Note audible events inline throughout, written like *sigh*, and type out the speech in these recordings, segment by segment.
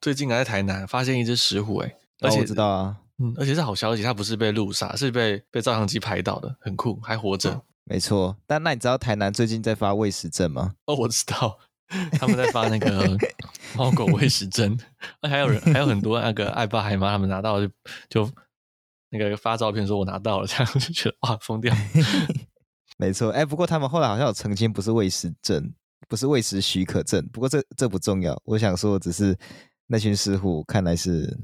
最近还在台南发现一只石虎，哎，而且、知道啊，嗯，而且是好消息，它不是被路杀，是被被照相机拍到的，很酷，还活着。没错，但那你知道台南最近在发喂食证吗？哦，我知道，他们在发那个 *laughs* 猫狗喂食证，还有人还有很多那个爱爸爱妈他们拿到就就那个发照片说我拿到了，这样 *laughs* 就觉得哇疯掉。*laughs* 没错，哎，不过他们后来好像有澄清，不是喂食证，不是喂食许可证。不过这这不重要，我想说，只是那群石虎看来是，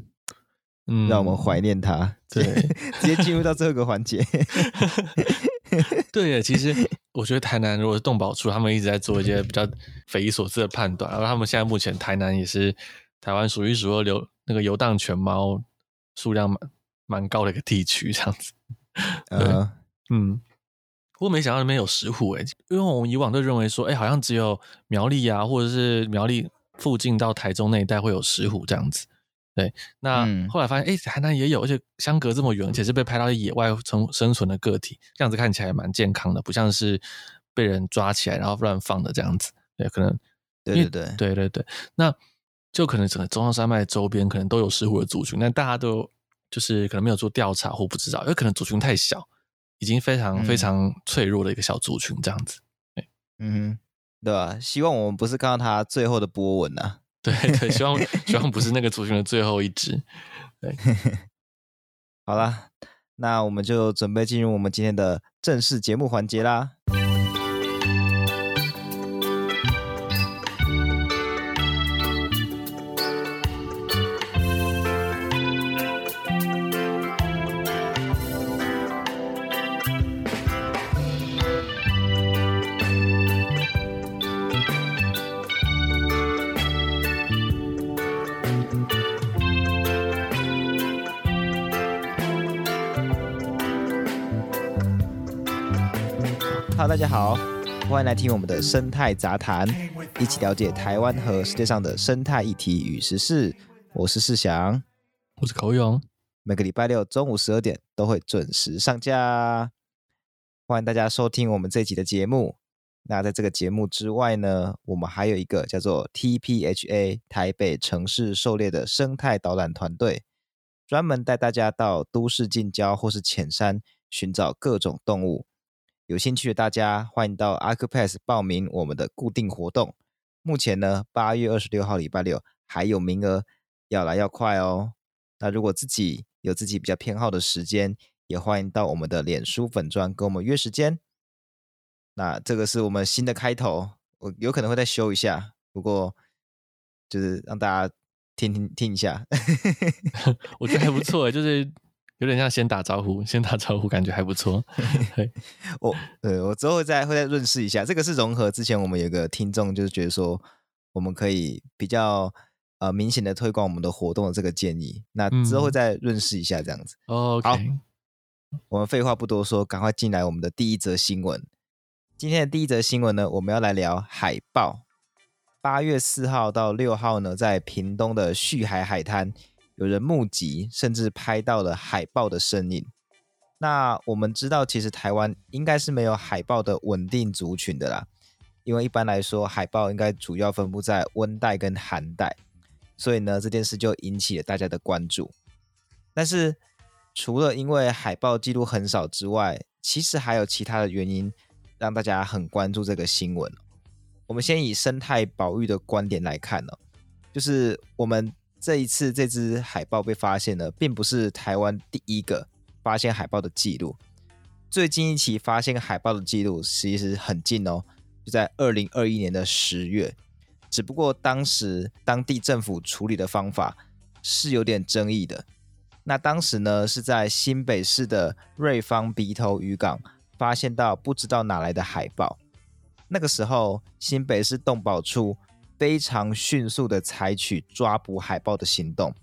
嗯，让我们怀念他。嗯、对，*laughs* 直接进入到这个环节。*laughs* *laughs* 对耶，其实我觉得台南如果是动保处，他们一直在做一些比较匪夷所思的判断。然后他们现在目前台南也是台湾数一数二流那个游荡犬猫数量蛮蛮高的一个地区，这样子。对，uh, 嗯。不过没想到那边有石虎诶，因为我们以往都认为说，哎，好像只有苗栗啊，或者是苗栗附近到台中那一带会有石虎这样子。对，那后来发现，哎，台南也有，而且相隔这么远，而且是被拍到野外生生存的个体，这样子看起来蛮健康的，不像是被人抓起来然后乱放的这样子。对，可能对对对对对对，那就可能整个中央山脉周边可能都有石虎的族群，但大家都就是可能没有做调查或不知道，因为可能族群太小。已经非常非常脆弱的一个小族群，这样子，对，嗯，对吧？希望我们不是看到它最后的波纹呐、啊，对对，希望希望不是那个族群的最后一只，对。*laughs* 好啦，那我们就准备进入我们今天的正式节目环节啦。大家好，欢迎来听我们的生态杂谈，一起了解台湾和世界上的生态议题与时事。我是世祥，我是口勇，每个礼拜六中午十二点都会准时上架。欢迎大家收听我们这一集的节目。那在这个节目之外呢，我们还有一个叫做 TPHA 台北城市狩猎的生态导览团队，专门带大家到都市近郊或是浅山寻找各种动物。有兴趣的大家，欢迎到 Accupass 报名我们的固定活动。目前呢，八月二十六号礼拜六还有名额，要来要快哦。那如果自己有自己比较偏好的时间，也欢迎到我们的脸书粉专跟我们约时间。那这个是我们新的开头，我有可能会再修一下，不过就是让大家听听听一下。*laughs* 我觉得还不错，就是。有点像先打招呼，先打招呼，感觉还不错。*laughs* 我，对，我之后再会再润饰一下。这个是融合之前我们有个听众，就是觉得说我们可以比较呃明显的推广我们的活动的这个建议。那之后再润饰一下这样子。嗯、好，我们废话不多说，赶快进来我们的第一则新闻。今天的第一则新闻呢，我们要来聊海豹。八月四号到六号呢，在屏东的旭海海滩。有人目击，甚至拍到了海豹的身影。那我们知道，其实台湾应该是没有海豹的稳定族群的啦，因为一般来说，海豹应该主要分布在温带跟寒带，所以呢，这件事就引起了大家的关注。但是，除了因为海豹记录很少之外，其实还有其他的原因让大家很关注这个新闻。我们先以生态保育的观点来看呢，就是我们。这一次，这只海豹被发现了，并不是台湾第一个发现海豹的记录。最近一起发现海豹的记录其实很近哦，就在二零二一年的十月。只不过当时当地政府处理的方法是有点争议的。那当时呢，是在新北市的瑞芳鼻头渔港发现到不知道哪来的海豹。那个时候，新北市动保处。非常迅速的采取抓捕海豹的行动，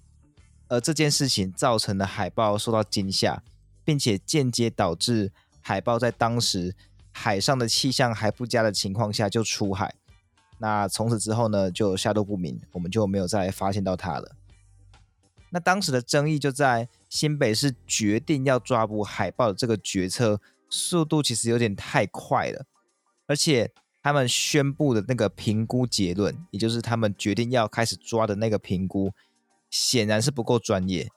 而这件事情造成了海豹受到惊吓，并且间接导致海豹在当时海上的气象还不佳的情况下就出海。那从此之后呢，就下落不明，我们就没有再发现到它了。那当时的争议就在新北市决定要抓捕海豹的这个决策速度其实有点太快了，而且。他们宣布的那个评估结论，也就是他们决定要开始抓的那个评估，显然是不够专业，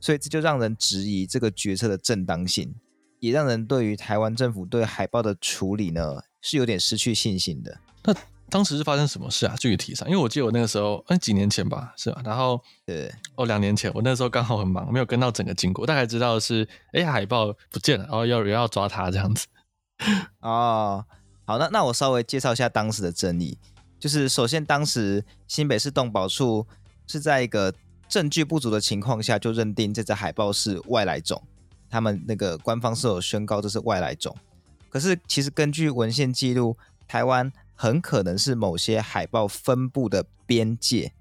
所以这就让人质疑这个决策的正当性，也让人对于台湾政府对海豹的处理呢是有点失去信心的。那当时是发生什么事啊？具体上，因为我记得我那个时候，嗯，几年前吧，是吧？然后，对，哦，两年前，我那时候刚好很忙，没有跟到整个经过，大概知道是，哎，海豹不见了，然后要人要抓它这样子。*laughs* 哦，好，那那我稍微介绍一下当时的争议，就是首先当时新北市动保处是在一个证据不足的情况下就认定这只海豹是外来种，他们那个官方是有宣告这是外来种，可是其实根据文献记录，台湾。很可能是某些海豹分布的边界，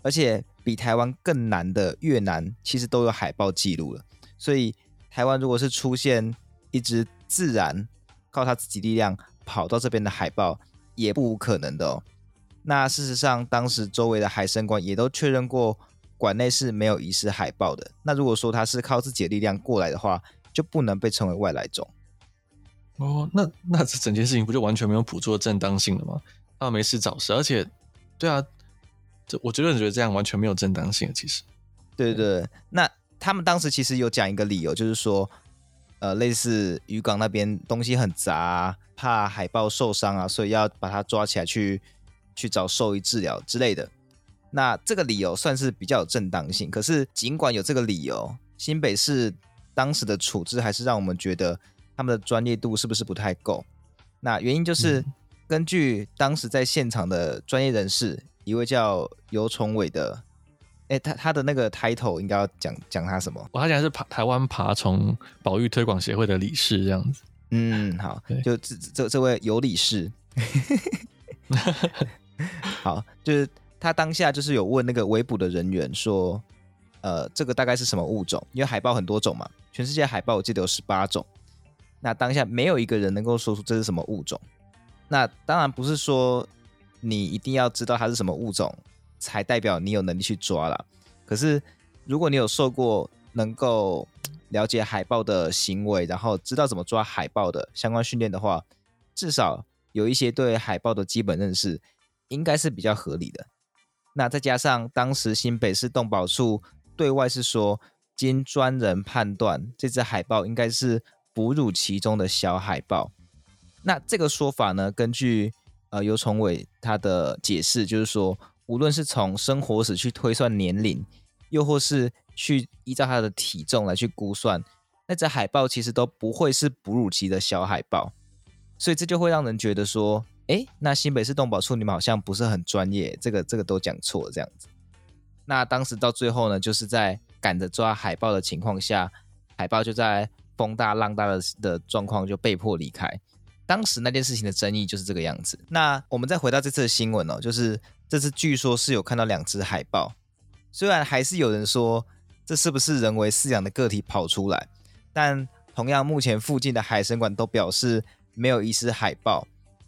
而且比台湾更南的越南其实都有海豹记录了。所以台湾如果是出现一只自然靠他自己力量跑到这边的海豹，也不无可能的哦。那事实上，当时周围的海生馆也都确认过，馆内是没有遗失海豹的。那如果说它是靠自己的力量过来的话，就不能被称为外来种。哦，那那这整件事情不就完全没有捕捉正当性了吗？他没事找事，而且，对啊，这我觉得觉得这样完全没有正当性。其实，对对对，那他们当时其实有讲一个理由，就是说，呃，类似渔港那边东西很杂啊，怕海豹受伤啊，所以要把它抓起来去去找兽医治疗之类的。那这个理由算是比较有正当性。可是尽管有这个理由，新北市当时的处置还是让我们觉得。他们的专业度是不是不太够？那原因就是根据当时在现场的专业人士，嗯、一位叫游崇伟的，哎，他他的那个 title 应该要讲讲他什么？我他讲是爬台湾爬虫保育推广协会的理事这样子。嗯，好，就这这这位有理事，*laughs* 好，就是他当下就是有问那个围捕的人员说，呃，这个大概是什么物种？因为海豹很多种嘛，全世界海豹我记得有十八种。那当下没有一个人能够说出这是什么物种。那当然不是说你一定要知道它是什么物种，才代表你有能力去抓了。可是如果你有受过能够了解海豹的行为，然后知道怎么抓海豹的相关训练的话，至少有一些对海豹的基本认识，应该是比较合理的。那再加上当时新北市动保处对外是说，经专人判断，这只海豹应该是。哺乳期中的小海豹，那这个说法呢？根据呃尤崇伟他的解释，就是说，无论是从生活史去推算年龄，又或是去依照它的体重来去估算，那只海豹其实都不会是哺乳期的小海豹，所以这就会让人觉得说，诶，那新北市动保处你们好像不是很专业，这个这个都讲错这样子。那当时到最后呢，就是在赶着抓海豹的情况下，海豹就在。风大浪大的的状况就被迫离开。当时那件事情的争议就是这个样子。那我们再回到这次的新闻哦，就是这次据说是有看到两只海豹，虽然还是有人说这是不是人为饲养的个体跑出来，但同样目前附近的海生馆都表示没有遗失海豹。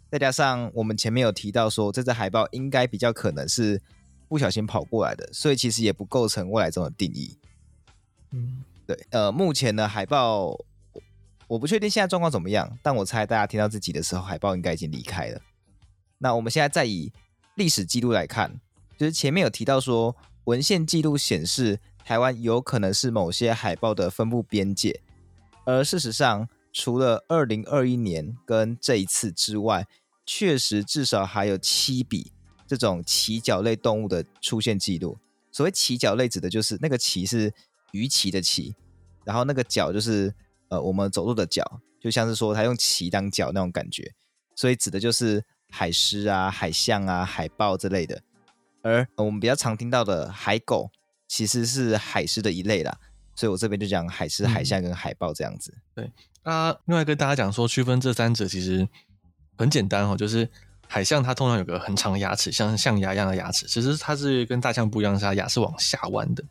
再加上我们前面有提到说这只海豹应该比较可能是不小心跑过来的，所以其实也不构成未来中的定义。嗯。对，呃，目前呢，海豹我，我不确定现在状况怎么样，但我猜大家听到这集的时候，海豹应该已经离开了。那我们现在再以历史记录来看，就是前面有提到说，文献记录显示台湾有可能是某些海豹的分布边界，而事实上，除了二零二一年跟这一次之外，确实至少还有七笔这种鳍脚类动物的出现记录。所谓鳍脚类，指的就是那个鳍是。鱼鳍的鳍，然后那个脚就是呃我们走路的脚，就像是说它用鳍当脚那种感觉，所以指的就是海狮啊、海象啊、海豹之类的。而我们比较常听到的海狗，其实是海狮的一类啦，所以我这边就讲海狮、海象跟海豹这样子。对啊，另外跟大家讲说，区分这三者其实很简单哦，就是海象它通常有个很长的牙齿，像象牙一样的牙齿，其实它是跟大象不一样，是它牙是往下弯的。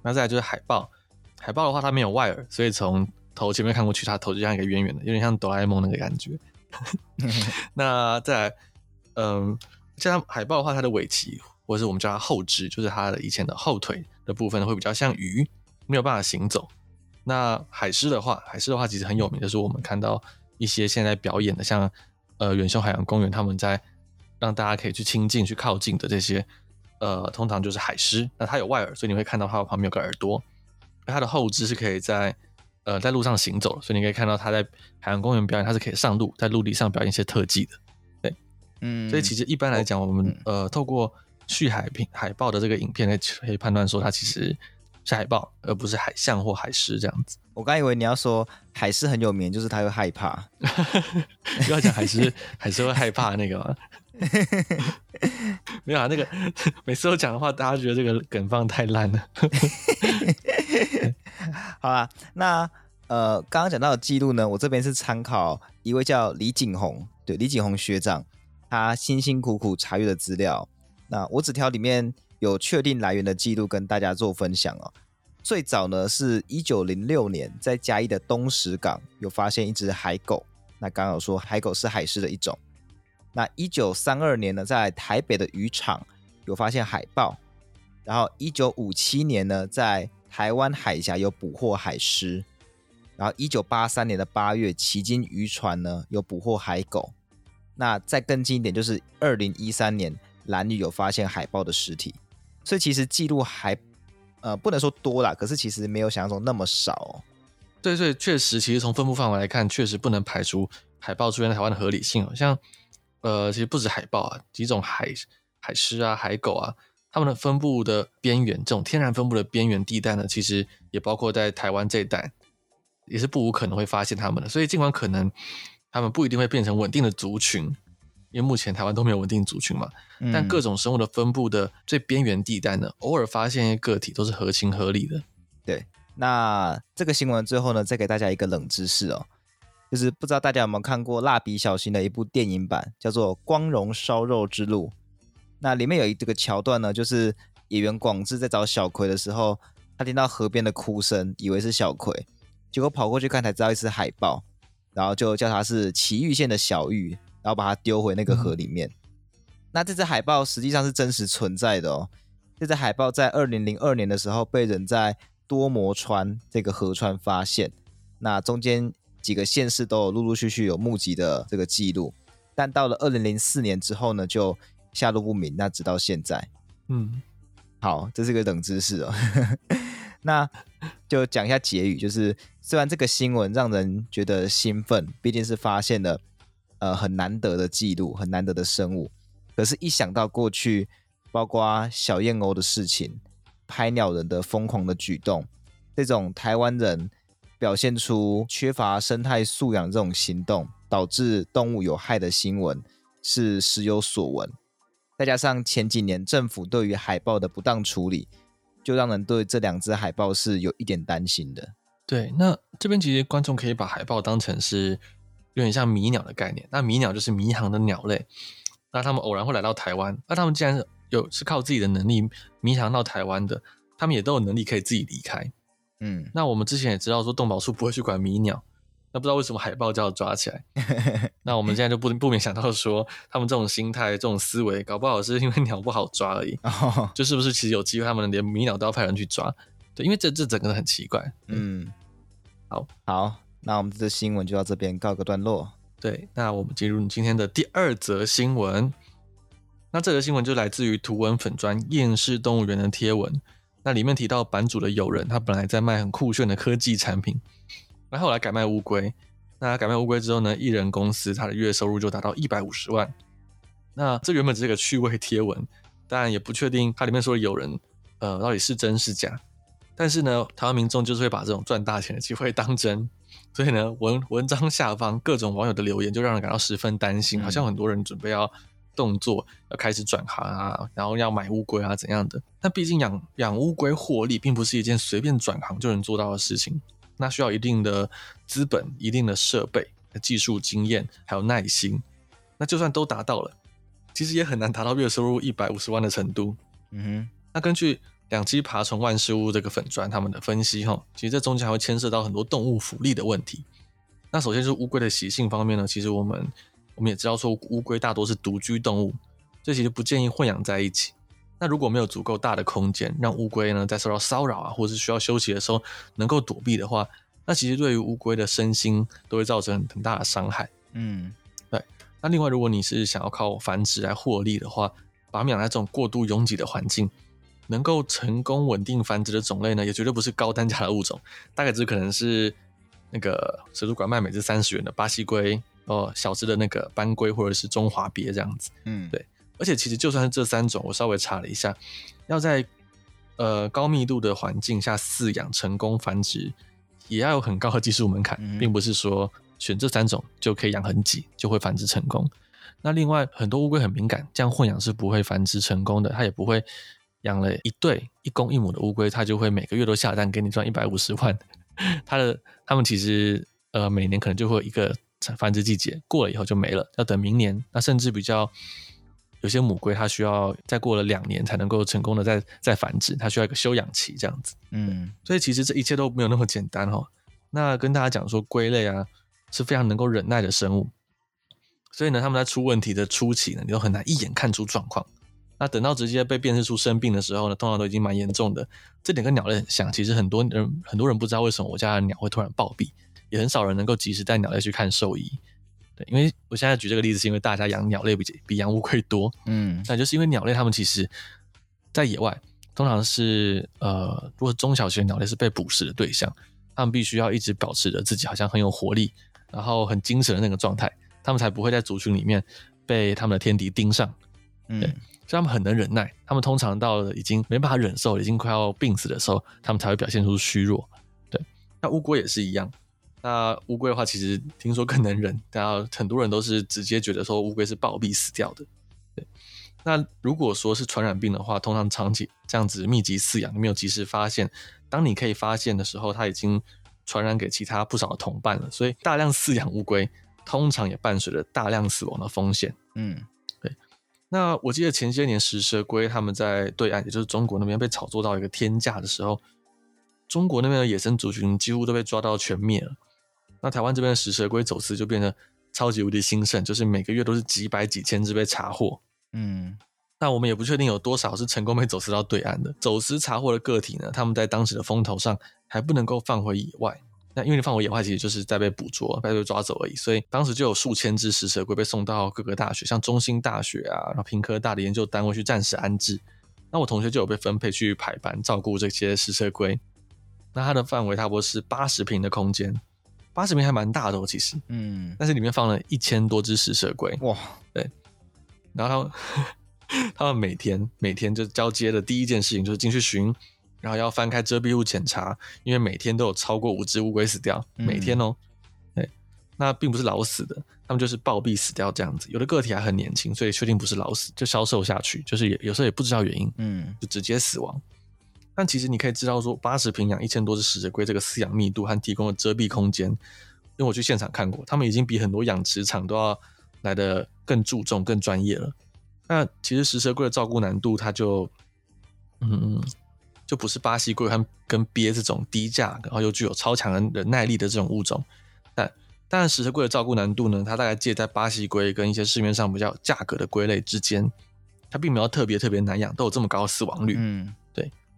那再来就是海豹，海豹的话它没有外耳，所以从头前面看过去，它头就像一个圆圆的，有点像哆啦 A 梦那个感觉。*laughs* 那再来，嗯，像海豹的话，它的尾鳍或者是我们叫它后肢，就是它的以前的后腿的部分会比较像鱼，没有办法行走。那海狮的话，海狮的话其实很有名，就是我们看到一些现在表演的，像呃远雄海洋公园他们在让大家可以去亲近、去靠近的这些呃，通常就是海狮。那它有外耳，所以你会看到它旁边有个耳朵。它的后肢是可以在呃在路上行走，所以你可以看到它在海洋公园表演，它是可以上路，在陆地上表演一些特技的。对，嗯，所以其实一般来讲，我们呃透过续海平海豹的这个影片来可以判断说，它其实是海豹，而不是海象或海狮这样子。我刚以为你要说海狮很有名，就是它会害怕。不要讲海狮，*laughs* 海狮会害怕那个吗？*laughs* 没有啊，那个 *laughs* 每次都讲的话，大家觉得这个梗放太烂了。*laughs* 好啦，那呃，刚刚讲到的记录呢，我这边是参考一位叫李景宏，对，李景宏学长，他辛辛苦苦查阅的资料。那我只挑里面有确定来源的记录跟大家做分享哦。最早呢是一九零六年，在嘉义的东石港有发现一只海狗。那刚刚有说海狗是海狮的一种。那一九三二年呢，在台北的渔场有发现海豹，然后一九五七年呢，在台湾海峡有捕获海狮，然后一九八三年的八月，旗津渔船呢有捕获海狗，那再更近一点，就是二零一三年兰屿有发现海豹的尸体，所以其实记录还呃不能说多啦，可是其实没有想象中那么少哦。对对，确实，其实从分布范围来看，确实不能排除海豹出现在台湾的合理性，像。呃，其实不止海豹啊，几种海海狮啊、海狗啊，它们的分布的边缘，这种天然分布的边缘地带呢，其实也包括在台湾这一带，也是不无可能会发现它们的。所以尽管可能它们不一定会变成稳定的族群，因为目前台湾都没有稳定族群嘛。嗯、但各种生物的分布的最边缘地带呢，偶尔发现一些个体都是合情合理的。对，那这个新闻最后呢，再给大家一个冷知识哦。就是不知道大家有没有看过《蜡笔小新》的一部电影版，叫做《光荣烧肉之路》。那里面有一这个桥段呢，就是演员广志在找小葵的时候，他听到河边的哭声，以为是小葵，结果跑过去看才知道是海豹，然后就叫它是埼玉县的小玉，然后把它丢回那个河里面。嗯、那这只海豹实际上是真实存在的哦。这只海豹在二零零二年的时候被人在多摩川这个河川发现，那中间。几个县市都有陆陆续续有目击的这个记录，但到了二零零四年之后呢，就下落不明。那直到现在，嗯，好，这是个冷知识哦。*laughs* 那就讲一下结语，就是虽然这个新闻让人觉得兴奋，毕竟是发现了呃很难得的记录，很难得的生物，可是，一想到过去包括小燕鸥的事情、拍鸟人的疯狂的举动，这种台湾人。表现出缺乏生态素养这种行动，导致动物有害的新闻是时有所闻。再加上前几年政府对于海豹的不当处理，就让人对这两只海豹是有一点担心的。对，那这边其实观众可以把海豹当成是有点像迷鸟的概念。那迷鸟就是迷航的鸟类，那他们偶然会来到台湾，那他们既然有是靠自己的能力迷航到台湾的，他们也都有能力可以自己离开。嗯，那我们之前也知道说动保处不会去管迷鸟，那不知道为什么海豹就要抓起来？*laughs* 那我们现在就不不免想到说，他们这种心态、这种思维，搞不好是因为鸟不好抓而已。哦，就是不是其实有机会，他们连迷鸟都要派人去抓？对，因为这这整个很奇怪。嗯，好，好，那我们这新闻就到这边告个段落。对，那我们进入今天的第二则新闻。那这则新闻就来自于图文粉砖厌世动物园的贴文。那里面提到版主的友人，他本来在卖很酷炫的科技产品，然后来改卖乌龟。那改卖乌龟之后呢，艺人公司他的月收入就达到一百五十万。那这原本只是个趣味贴文，当然也不确定它里面说的有人，呃，到底是真是假。但是呢，台湾民众就是会把这种赚大钱的机会当真，所以呢，文文章下方各种网友的留言就让人感到十分担心，好像很多人准备要。动作要开始转行啊，然后要买乌龟啊怎样的？但毕竟养养乌龟获利，并不是一件随便转行就能做到的事情。那需要一定的资本、一定的设备、技术经验，还有耐心。那就算都达到了，其实也很难达到月收入一百五十万的程度。嗯哼。那根据两栖爬虫万事屋这个粉砖他们的分析，哈，其实这中间还会牵涉到很多动物福利的问题。那首先是乌龟的习性方面呢，其实我们。我们也知道说乌龟大多是独居动物，所以其实不建议混养在一起。那如果没有足够大的空间，让乌龟呢在受到骚扰啊，或者是需要休息的时候能够躲避的话，那其实对于乌龟的身心都会造成很大的伤害。嗯，对。那另外，如果你是想要靠繁殖来获利的话，把它们养在这种过度拥挤的环境，能够成功稳定繁殖的种类呢，也绝对不是高单价的物种，大概只可能是那个水族馆卖每只三十元的巴西龟哦，小只的那个斑龟或者是中华鳖这样子。嗯，对。而且其实就算是这三种，我稍微查了一下，要在呃高密度的环境下饲养成功繁殖，也要有很高的技术门槛，嗯、并不是说选这三种就可以养很挤就会繁殖成功。那另外很多乌龟很敏感，这样混养是不会繁殖成功的，它也不会养了一对一公一母的乌龟，它就会每个月都下蛋给你赚一百五十万。*laughs* 它的它们其实呃每年可能就会有一个繁殖季节，过了以后就没了，要等明年。那甚至比较。有些母龟它需要再过了两年才能够成功的再再繁殖，它需要一个休养期这样子。嗯，所以其实这一切都没有那么简单哦。那跟大家讲说，龟类啊是非常能够忍耐的生物，所以呢，他们在出问题的初期呢，你都很难一眼看出状况。那等到直接被辨识出生病的时候呢，通常都已经蛮严重的。这点跟鸟类很像，其实很多人很多人不知道为什么我家的鸟会突然暴毙，也很少人能够及时带鸟类去看兽医。对，因为我现在举这个例子，是因为大家养鸟类比比养乌龟多，嗯，那就是因为鸟类它们其实，在野外通常是呃，如果中小型鸟类是被捕食的对象，它们必须要一直保持着自己好像很有活力，然后很精神的那个状态，它们才不会在族群里面被他们的天敌盯上，对，所以他们很能忍耐，他们通常到了已经没办法忍受，已经快要病死的时候，他们才会表现出虚弱，对，那乌龟也是一样。那乌龟的话，其实听说更能忍，然后很多人都是直接觉得说乌龟是暴毙死掉的。对，那如果说是传染病的话，通常长期这样子密集饲养，没有及时发现，当你可以发现的时候，它已经传染给其他不少的同伴了。所以大量饲养乌龟，通常也伴随着大量死亡的风险。嗯，对。那我记得前些年食蛇龟他们在对岸，也就是中国那边被炒作到一个天价的时候，中国那边的野生族群几乎都被抓到全灭了。那台湾这边的食蛇龟走私就变得超级无敌兴盛，就是每个月都是几百几千只被查获。嗯，那我们也不确定有多少是成功被走私到对岸的。走私查获的个体呢，他们在当时的风头上还不能够放回野外。那因为你放回野外，其实就是在被捕捉、被被抓走而已。所以当时就有数千只食蛇龟被送到各个大学，像中兴大学啊，然后屏科大的研究单位去暂时安置。那我同学就有被分配去排班照顾这些食蛇龟。那它的范围差不多是八十平的空间。八十平还蛮大的哦，其实，嗯，但是里面放了一千多只食蛇龟，哇，对，然后他们，*laughs* 他们每天每天就交接的第一件事情就是进去巡，然后要翻开遮蔽物检查，因为每天都有超过五只乌龟死掉，每天哦，对，那并不是老死的，他们就是暴毙死掉这样子，有的个体还很年轻，所以确定不是老死，就消瘦下去，就是也有时候也不知道原因，嗯，就直接死亡。但其实你可以知道说，八十平养一千多只食蛇龟，这个饲养密度和提供的遮蔽空间，因为我去现场看过，他们已经比很多养殖场都要来得更注重、更专业了。那其实食蛇龟的照顾难度，它就，嗯，就不是巴西龟和跟鳖这种低价，然后又具有超强的忍耐力的这种物种。但但，食蛇龟的照顾难度呢，它大概介在巴西龟跟一些市面上比较价格的龟类之间，它并没有特别特别难养，都有这么高的死亡率。嗯。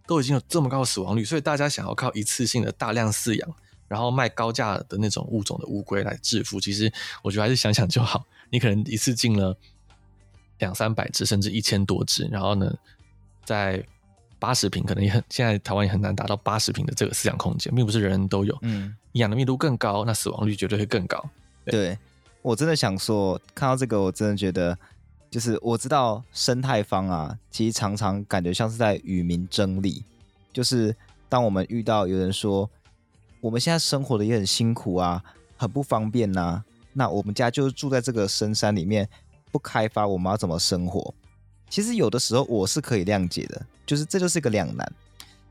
都已经有这么高的死亡率，所以大家想要靠一次性的大量饲养，然后卖高价的那种物种的乌龟来致富，其实我觉得还是想想就好。你可能一次进了两三百只，甚至一千多只，然后呢，在八十平，可能也很现在台湾也很难达到八十平的这个饲养空间，并不是人人都有。嗯，养的密度更高，那死亡率绝对会更高。对，对，我真的想说，看到这个，我真的觉得。就是我知道生态方啊，其实常常感觉像是在与民争利。就是当我们遇到有人说，我们现在生活的也很辛苦啊，很不方便呐、啊，那我们家就是住在这个深山里面，不开发，我们要怎么生活？其实有的时候我是可以谅解的，就是这就是一个两难。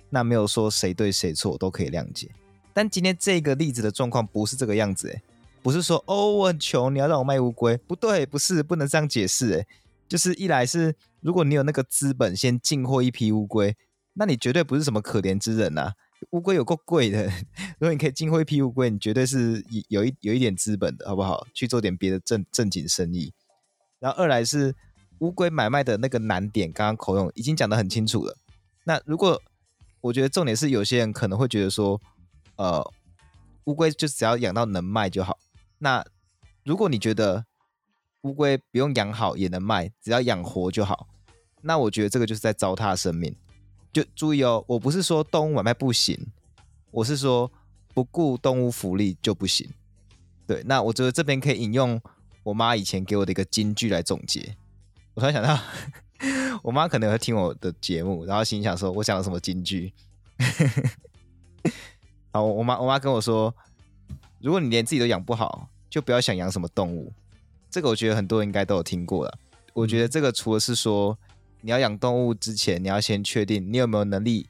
那没有说谁对谁错，都可以谅解。但今天这个例子的状况不是这个样子诶。不是说哦，我很穷，你要让我卖乌龟？不对，不是，不能这样解释。诶，就是一来是，如果你有那个资本先进货一批乌龟，那你绝对不是什么可怜之人呐、乌龟有够贵的，*laughs* 如果你可以进货一批乌龟，你绝对是有一有一点资本的，好不好？去做点别的正正经生意。然后二来是乌龟买卖的那个难点，刚刚口勇已经讲得很清楚了。那如果我觉得重点是，有些人可能会觉得说，呃，乌龟就只要养到能卖就好。那如果你觉得乌龟不用养好也能卖，只要养活就好。那我觉得这个就是在糟蹋生命。就注意哦，我不是说动物买卖不行，我是说不顾动物福利就不行。对，那我觉得这边可以引用我妈以前给我的一个金句来总结。我突然想到，*laughs* 我妈可能会听我的节目，然后心想说我讲了什么金句。*laughs* 好，我妈我妈跟我说，如果你连自己都养不好，就不要想养什么动物。这个我觉得很多人应该都有听过了。我觉得这个除了是说。你要养动物之前，你要先确定你有没有能力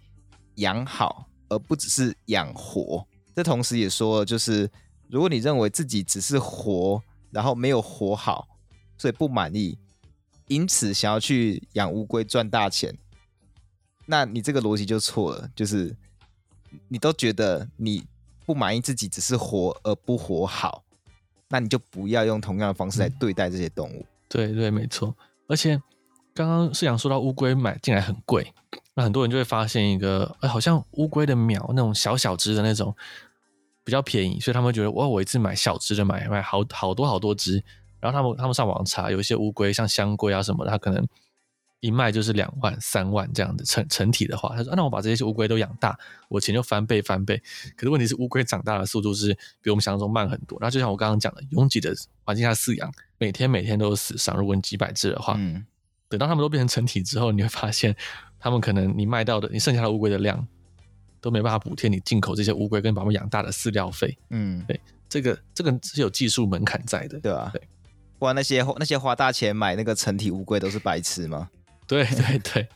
养好，而不只是养活。这同时也说了，就是如果你认为自己只是活，然后没有活好，所以不满意，因此想要去养乌龟赚大钱，那你这个逻辑就错了。就是你都觉得你不满意自己只是活而不活好，那你就不要用同样的方式来对待这些动物。嗯、对对，没错，而且。刚刚是想说到乌龟买进来很贵，那很多人就会发现一个，哎，好像乌龟的苗那种小小只的那种比较便宜，所以他们觉得，哇，我一次买小只的买买好好多好多只，然后他们他们上网查，有一些乌龟像香龟啊什么的，它可能一卖就是两万三万这样的成成体的话，他说，啊，那我把这些乌龟都养大，我钱就翻倍翻倍。可是问题是乌龟长大的速度是比我们想象中慢很多，那就像我刚刚讲的，拥挤的环境下饲养，每天每天都是死伤，如果你几百只的话，嗯。等到它们都变成成体之后，你会发现，它们可能你卖到的，你剩下的乌龟的量，都没办法补贴你进口这些乌龟跟把它们养大的饲料费。嗯，对，这个这个是有技术门槛在的，对吧？对，不然那些那些花大钱买那个成体乌龟都是白痴吗？对对对。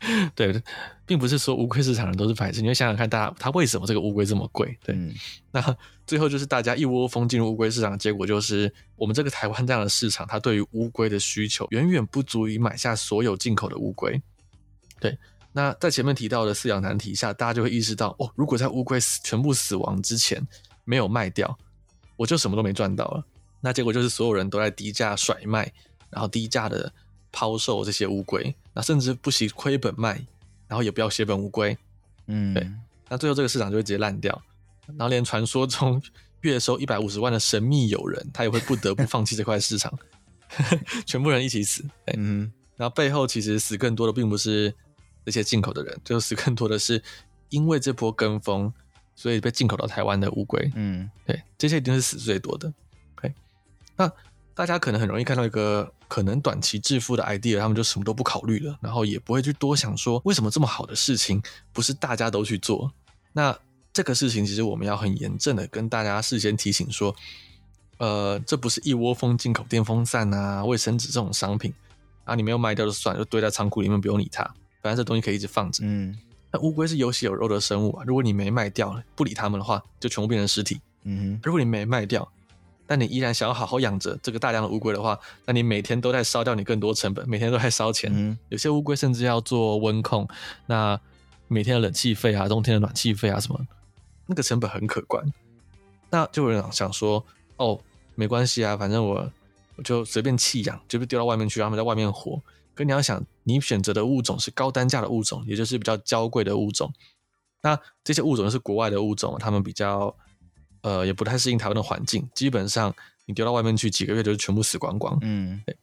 *laughs* 对，并不是说乌龟市场人都是白痴，你会想想看，大家他为什么这个乌龟这么贵？对，嗯、那最后就是大家一窝蜂进入乌龟市场的结果，就是我们这个台湾这样的市场，它对于乌龟的需求远远不足以买下所有进口的乌龟。对，那在前面提到的饲养难题下，大家就会意识到，哦，如果在乌龟死全部死亡之前没有卖掉，我就什么都没赚到了。那结果就是所有人都在低价甩卖，然后低价的。抛售这些乌龟，那甚至不惜亏本卖，然后也不要血本无归，嗯，对，那最后这个市场就会直接烂掉，然后连传说中月收一百五十万的神秘友人，他也会不得不放弃这块市场，*laughs* 全部人一起死，嗯，然后背后其实死更多的并不是这些进口的人，最后死更多的是因为这波跟风，所以被进口到台湾的乌龟，嗯，对，这些一定是死最多的，OK，那。大家可能很容易看到一个可能短期致富的 idea，他们就什么都不考虑了，然后也不会去多想说为什么这么好的事情不是大家都去做。那这个事情其实我们要很严正的跟大家事先提醒说，呃，这不是一窝蜂进口电风扇啊、卫生纸这种商品啊，你没有卖掉就算，就堆在仓库里面不用理它，反正这东西可以一直放着。嗯，那乌龟是有血有肉的生物啊，如果你没卖掉，不理它们的话，就全部变成尸体。嗯哼，如果你没卖掉。但你依然想要好好养着这个大量的乌龟的话，那你每天都在烧掉你更多成本，每天都在烧钱。嗯、有些乌龟甚至要做温控，那每天的冷气费啊，冬天的暖气费啊，什么那个成本很可观。那就有人想说，哦，没关系啊，反正我我就随便弃养，就是丢到外面去，让他们在外面活。可你要想，你选择的物种是高单价的物种，也就是比较娇贵的物种。那这些物种是国外的物种，他们比较。呃，也不太适应台湾的环境，基本上你丢到外面去几个月就是全部死光光。嗯，对，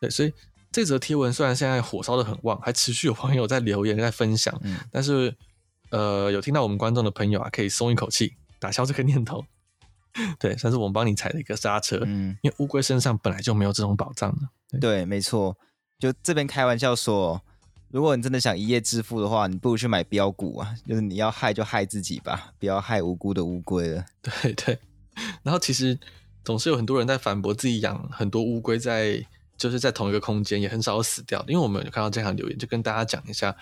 对，所以这则贴文虽然现在火烧的很旺，还持续有朋友在留言在分享，嗯，但是呃，有听到我们观众的朋友啊，可以松一口气，打消这个念头。*laughs* 对，算是我们帮你踩了一个刹车。嗯，因为乌龟身上本来就没有这种保障的。对，对，没错，就这边开玩笑说。如果你真的想一夜致富的话，你不如去买标股啊！就是你要害就害自己吧，不要害无辜的乌龟了。*laughs* 对对。然后其实总是有很多人在反驳自己养很多乌龟在就是在同一个空间也很少死掉，因为我们有看到这样留言，就跟大家讲一下，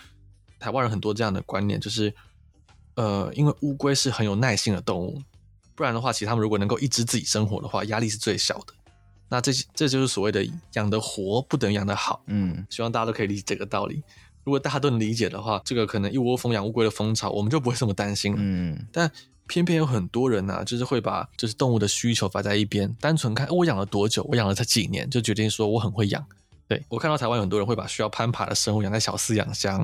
台湾人很多这样的观念，就是呃，因为乌龟是很有耐性的动物，不然的话，其实他们如果能够一直自己生活的话，压力是最小的。那这这就是所谓的养得活不等于养得好，嗯，希望大家都可以理解这个道理。如果大家都能理解的话，这个可能一窝蜂养乌龟的风潮，我们就不会这么担心了。嗯，但偏偏有很多人呢、啊，就是会把就是动物的需求摆在一边，单纯看我养了多久，我养了才几年，就决定说我很会养。对，我看到台湾有很多人会把需要攀爬的生物养在小饲养箱，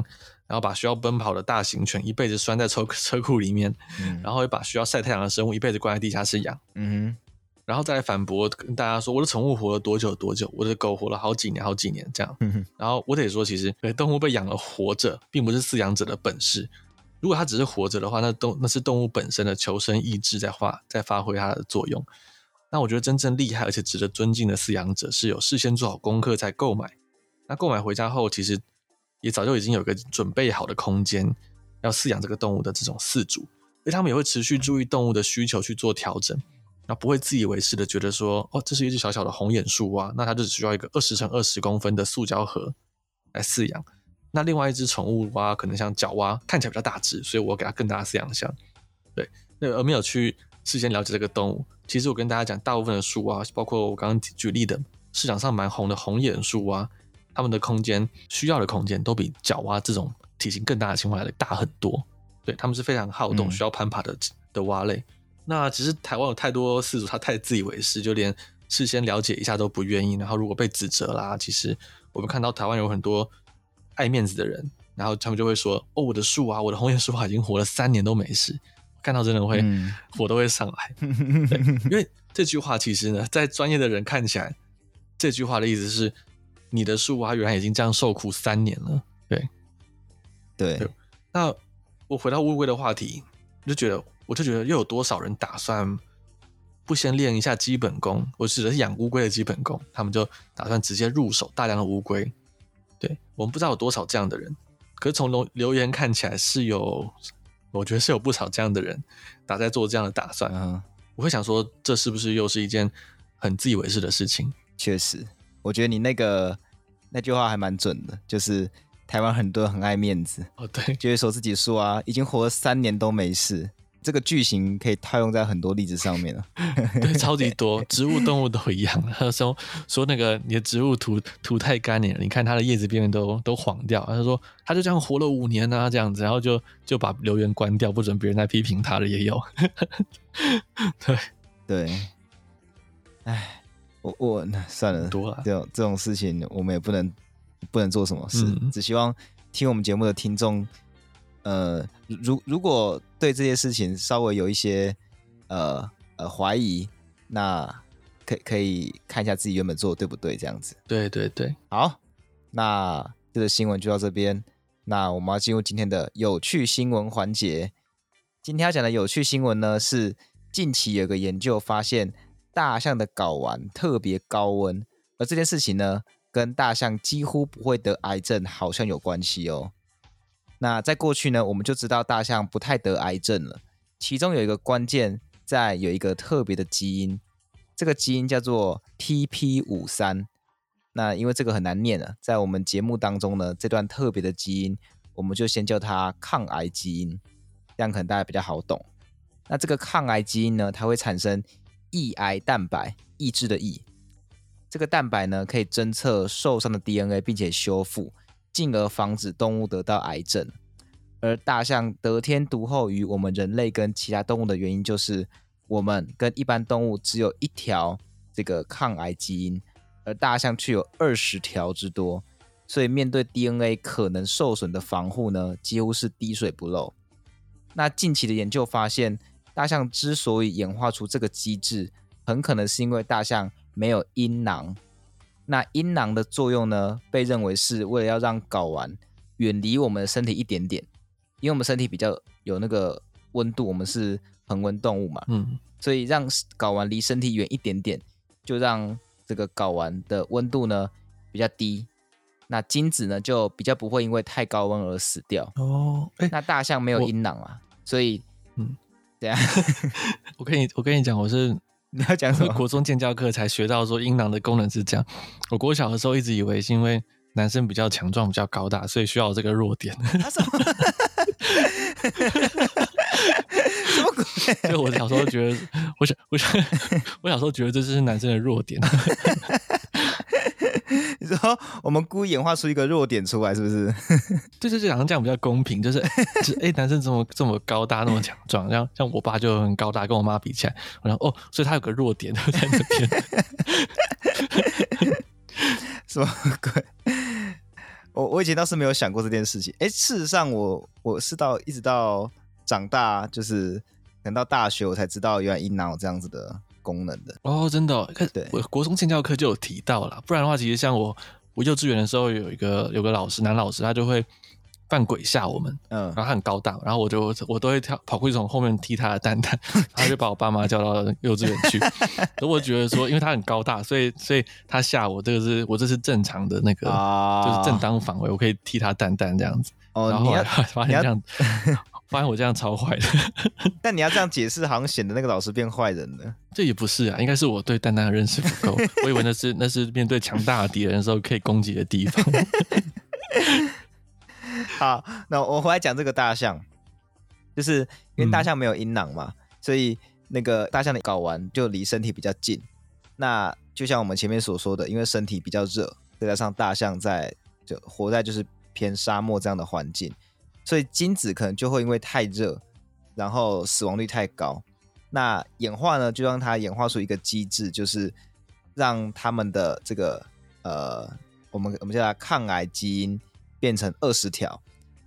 然后把需要奔跑的大型犬一辈子拴在车车库里面，嗯、然后又把需要晒太阳的生物一辈子关在地下室养。嗯哼。然后再来反驳跟大家说，我的宠物活了多久多久，我的狗活了好几年好几年这样。嗯。然后我得说，其实对动物被养了活着，并不是饲养者的本事。如果它只是活着的话，那动那是动物本身的求生意志在发在发挥它的作用。那我觉得真正厉害而且值得尊敬的饲养者，是有事先做好功课才购买。那购买回家后，其实也早就已经有个准备好的空间，要饲养这个动物的这种饲主，所以他们也会持续注意动物的需求去做调整。那不会自以为是的觉得说，哦，这是一只小小的红眼树蛙，那它就只需要一个二十乘二十公分的塑胶盒来饲养。那另外一只宠物蛙可能像角蛙，看起来比较大只，所以我给它更大的饲养箱。对，那而没有去事先了解这个动物。其实我跟大家讲，大部分的树蛙，包括我刚刚举例的市场上蛮红的红眼树蛙，它们的空间需要的空间都比角蛙这种体型更大的青蛙来的大很多。对，它们是非常好动、需要攀爬的、嗯、的蛙类。那其实台湾有太多事主，他太自以为是，就连事先了解一下都不愿意。然后如果被指责啦，其实我们看到台湾有很多爱面子的人，然后他们就会说：“哦，我的树啊，我的红叶树啊已经活了三年都没事。”看到真的会、嗯、*laughs* 火都会上来。*laughs* 因为这句话其实呢，在专业的人看起来，这句话的意思是你的树啊原来已经这样受苦三年了。对，对。对，那我回到乌龟的话题，我就觉得。我就觉得，又有多少人打算不先练一下基本功？我指的是养乌龟的基本功，他们就打算直接入手大量的乌龟。对，我们不知道有多少这样的人，可是从留留言看起来是有，我觉得是有不少这样的人打在做这样的打算啊。我会想说，这是不是又是一件很自以为是的事情？确实，我觉得你那个那句话还蛮准的，就是台湾很多人很爱面子哦，对，就会说自己说啊，已经活了三年都没事。这个句型可以套用在很多例子上面了，*laughs* 对，超级多，*laughs* 植物、动物都一样。他说说那个你的植物土土太干了，你看它的叶子边缘都都黄掉。他说他就这样活了五年啊，这样子，然后就就把留言关掉，不准别人再批评他了也有。对 *laughs* 对，哎，我我那算了，多了这种这种事情我们也不能不能做什么事，嗯、只希望听我们节目的听众。呃，如如果对这些事情稍微有一些呃呃怀疑，那可可以看一下自己原本做的对不对，这样子。对对对，好，那这个新闻就到这边。那我们要进入今天的有趣新闻环节。今天要讲的有趣新闻呢，是近期有个研究发现，大象的睾丸特别高温，而这件事情呢，跟大象几乎不会得癌症好像有关系哦。那在过去呢，我们就知道大象不太得癌症了。其中有一个关键，在有一个特别的基因，这个基因叫做 TP53。那因为这个很难念啊，在我们节目当中呢，这段特别的基因，我们就先叫它抗癌基因，这样可能大家比较好懂。那这个抗癌基因呢，它会产生抑癌蛋白，抑制的抑。这个蛋白呢，可以侦测受伤的 DNA，并且修复。进而防止动物得到癌症，而大象得天独厚于我们人类跟其他动物的原因，就是我们跟一般动物只有一条这个抗癌基因，而大象却有二十条之多，所以面对 DNA 可能受损的防护呢，几乎是滴水不漏。那近期的研究发现，大象之所以演化出这个机制，很可能是因为大象没有阴囊。那阴囊的作用呢，被认为是为了要让睾丸远离我们的身体一点点，因为我们身体比较有那个温度，我们是恒温动物嘛，嗯，所以让睾丸离身体远一点点，就让这个睾丸的温度呢比较低，那精子呢就比较不会因为太高温而死掉。哦，欸、那大象没有阴囊啊，所以，嗯，这样，*laughs* 我跟你我跟你讲，我是。*laughs* 你要讲什么？国中建教课才学到说阴囊的功能是这样。我国小的时候一直以为是因为男生比较强壮、比较高大，所以需要这个弱点。啊、什么？*laughs* 就我小时候觉得，我想，我想，*laughs* 我小时候觉得这是男生的弱点。*laughs* 你说我们故意演化出一个弱点出来，是不是？对对对，好像这样比较公平。就是，就是，哎，男生这么这么高大，那么强壮，像像我爸就很高大，跟我妈比起来，我想哦，所以他有个弱点在那边。什么鬼？我我以前倒是没有想过这件事情。哎，事实上我，我我是到一直到长大，就是等到大学，我才知道原来阴囊有这样子的功能的。哦，真的、对，我国中建教课就有提到了，不然的话，其实像我我幼稚园的时候有一个有个老师，男老师，他就会。扮鬼吓我们，嗯，然后他很高大，然后我就我都会跳跑过去从后面踢他的蛋蛋，*laughs* 他就把我爸妈叫到幼稚园去。*laughs* 而我觉得说，因为他很高大，所以所以他吓我，这个是我这是正常的那个，哦、就是正当防卫，我可以踢他蛋蛋这样子。哦，然后，发现这样，*laughs* 发现我这样超坏的。*laughs* 但你要这样解释，好像显得那个老师变坏人了。这也不是啊，应该是我对蛋蛋的认识不够，*laughs* 我以为那是那是面对强大的敌人的时候可以攻击的地方。*laughs* 好，那我回来讲这个大象，就是因为大象没有阴囊嘛，嗯、所以那个大象的睾丸就离身体比较近。那就像我们前面所说的，因为身体比较热，再加上大象在就活在就是偏沙漠这样的环境，所以精子可能就会因为太热，然后死亡率太高。那演化呢，就让它演化出一个机制，就是让他们的这个呃，我们我们叫它抗癌基因。变成二十条，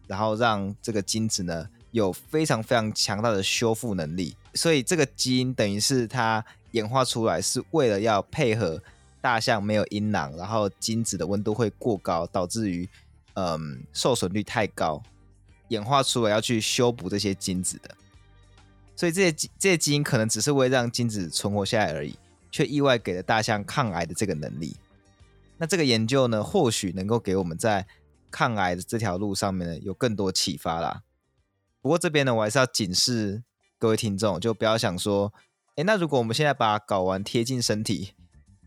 然后让这个精子呢有非常非常强大的修复能力，所以这个基因等于是它演化出来是为了要配合大象没有阴囊，然后精子的温度会过高，导致于嗯受损率太高，演化出来要去修补这些精子的，所以这些这些基因可能只是为了让精子存活下来而已，却意外给了大象抗癌的这个能力。那这个研究呢，或许能够给我们在抗癌的这条路上面呢，有更多启发啦。不过这边呢，我还是要警示各位听众，就不要想说，诶，那如果我们现在把睾丸贴近身体，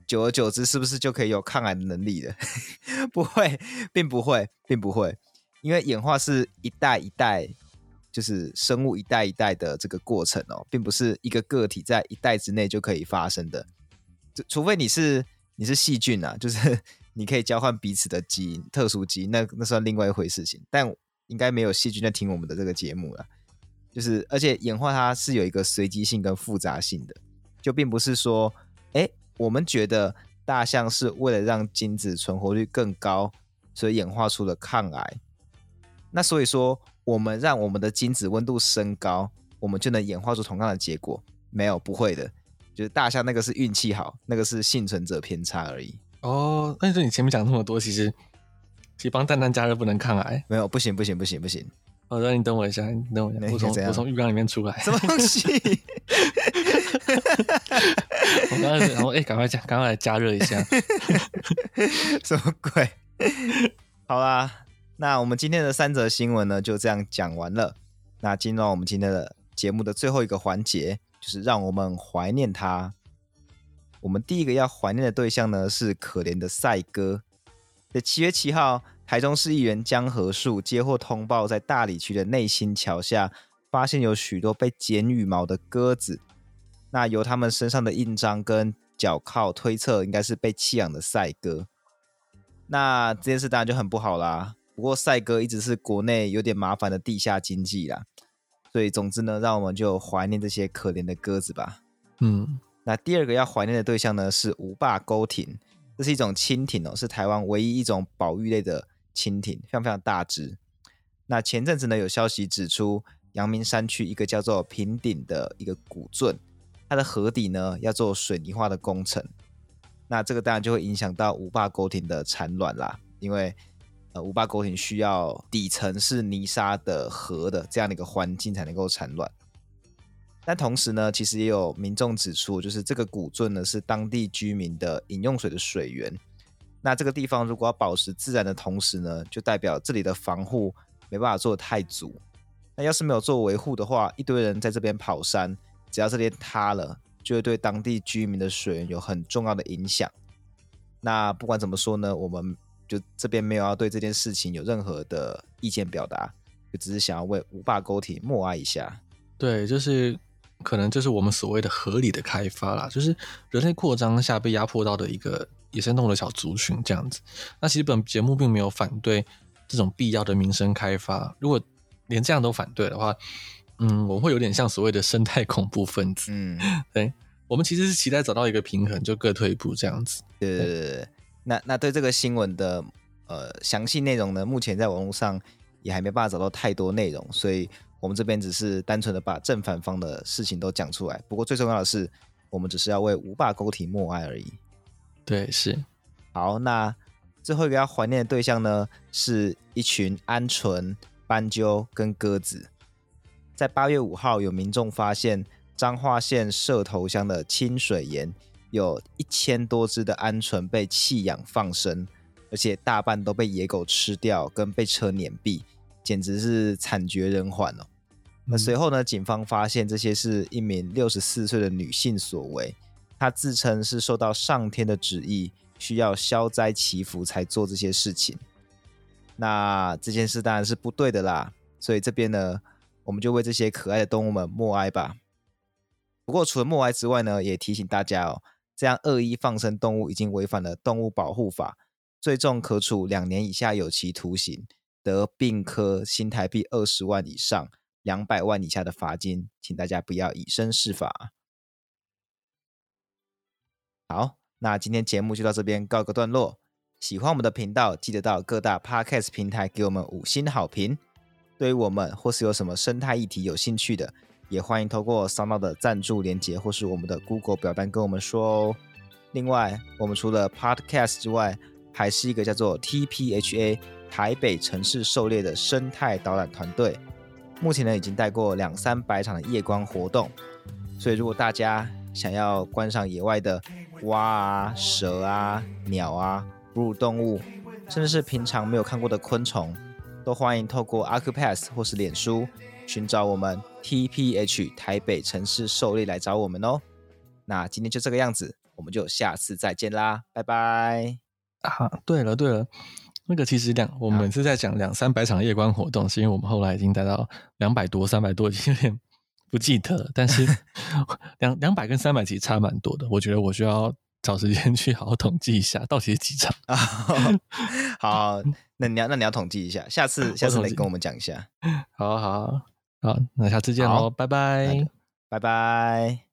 久而久之，是不是就可以有抗癌的能力了？*laughs* 不会，并不会，并不会，因为演化是一代一代，就是生物一代一代的这个过程哦，并不是一个个体在一代之内就可以发生的，就除非你是你是细菌啊，就是。*laughs* 你可以交换彼此的基因，特殊基因，那那算另外一回事情。但应该没有细菌在听我们的这个节目了。就是，而且演化它是有一个随机性跟复杂性的，就并不是说，哎，我们觉得大象是为了让精子存活率更高，所以演化出了抗癌。那所以说，我们让我们的精子温度升高，我们就能演化出同样的结果？没有，不会的。就是大象那个是运气好，那个是幸存者偏差而已。哦，但是你前面讲那么多，其实其实帮蛋蛋加热不能抗癌，没有，不行不行不行不行。好的，你等我一下，你等我一下，我从我从浴缸里面出来。什么东西？我刚才然后哎，赶快加，赶快来加热一下。*laughs* 什么鬼？好啦，那我们今天的三则新闻呢，就这样讲完了。那进入到我们今天的节目的最后一个环节，就是让我们怀念他。我们第一个要怀念的对象呢，是可怜的赛鸽。在七月七号，台中市议员江河树接获通报，在大里区的内心桥下发现有许多被剪羽毛的鸽子。那由他们身上的印章跟脚铐推测，应该是被弃养的赛鸽。那这件事当然就很不好啦。不过赛哥一直是国内有点麻烦的地下经济啦。所以总之呢，让我们就怀念这些可怜的鸽子吧。嗯。那第二个要怀念的对象呢，是无霸沟蜓，这是一种蜻蜓哦，是台湾唯一一种保育类的蜻蜓，非常非常大只。那前阵子呢，有消息指出，阳明山区一个叫做平顶的一个古圳，它的河底呢要做水泥化的工程，那这个当然就会影响到无霸沟蜓的产卵啦，因为呃五八沟蜓需要底层是泥沙的河的这样的一个环境才能够产卵。但同时呢，其实也有民众指出，就是这个古圳呢是当地居民的饮用水的水源。那这个地方如果要保持自然的同时呢，就代表这里的防护没办法做得太足。那要是没有做维护的话，一堆人在这边跑山，只要这边塌了，就会对当地居民的水源有很重要的影响。那不管怎么说呢，我们就这边没有要对这件事情有任何的意见表达，就只是想要为五霸沟体默哀一下。对，就是。可能就是我们所谓的合理的开发啦，就是人类扩张下被压迫到的一个野生动物的小族群这样子。那其实本节目并没有反对这种必要的民生开发，如果连这样都反对的话，嗯，我会有点像所谓的生态恐怖分子。嗯，*laughs* 对，我们其实是期待找到一个平衡，就各退一步这样子。对对对，那那对这个新闻的呃详细内容呢，目前在网络上也还没办法找到太多内容，所以。我们这边只是单纯的把正反方的事情都讲出来，不过最重要的是，我们只是要为五霸沟体默哀而已。对，是。好，那最后一个要怀念的对象呢，是一群鹌鹑、斑鸠跟鸽子。在八月五号，有民众发现彰化县社头乡的清水岩，有一千多只的鹌鹑被弃养放生，而且大半都被野狗吃掉，跟被车碾毙，简直是惨绝人寰哦。那随后呢，警方发现这些是一名六十四岁的女性所为，她自称是受到上天的旨意，需要消灾祈福才做这些事情。那这件事当然是不对的啦，所以这边呢。我们就为这些可爱的动物们默哀吧。不过除了默哀之外呢，也提醒大家哦，这样恶意放生动物已经违反了动物保护法，最重可处两年以下有期徒刑，得并科新台币二十万以上两百万以下的罚金，请大家不要以身试法。好，那今天节目就到这边告个段落。喜欢我们的频道，记得到各大 Podcast 平台给我们五星好评。对于我们或是有什么生态议题有兴趣的，也欢迎透过 s o n o 的赞助连接或是我们的 Google 表单跟我们说哦。另外，我们除了 Podcast 之外，还是一个叫做 TPHA 台北城市狩猎的生态导览团队。目前呢，已经带过两三百场的夜光活动。所以，如果大家想要观赏野外的蛙啊、蛇啊、鸟啊、哺乳动物，甚至是平常没有看过的昆虫。都欢迎透过 Accupass 或是脸书寻找我们 TPH 台北城市狩猎来找我们哦。那今天就这个样子，我们就下次再见啦，拜拜。啊，对了对了，那个其实两我们每次在讲两三百场夜观活动，啊、是因为我们后来已经待到两百多、三百多，已经有点不记得了。但是 *laughs* 两两百跟三百其实差蛮多的，我觉得我需要找时间去好好统计一下，到底是几场啊？*laughs* 好。那你要，那你要统计一下，下次下次来跟我们讲一下。好好好，那下次见喽，拜拜，拜拜。